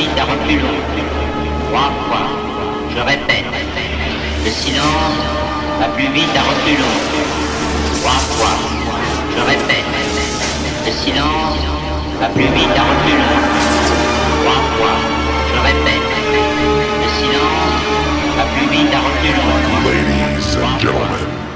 vite à reculons. Trois fois. Je répète. Le silence va plus vite à reculons. Trois fois. Je répète. Le silence va plus vite à reculons. Trois fois. Je répète. Le silence va plus vite à reculons. Ladies and gentlemen.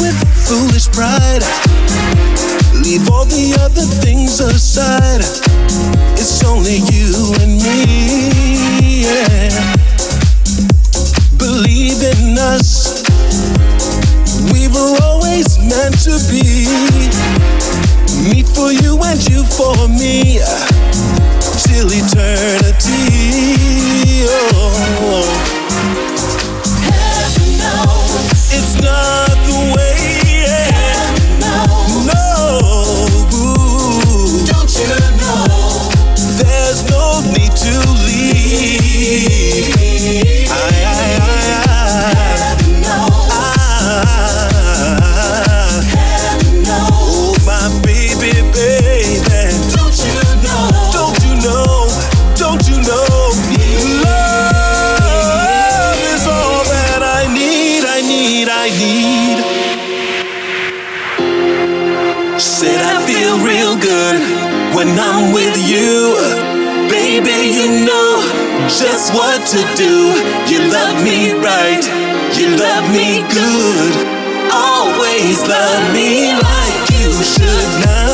with foolish pride. Leave all the other things aside. It's only you and me. Yeah. Believe in us. We were always meant to be. Me for you and you for me. Till eternity. Oh. what to do. You love me right, you love me good. Always love me like you should not.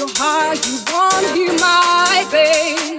You won't hear my pain.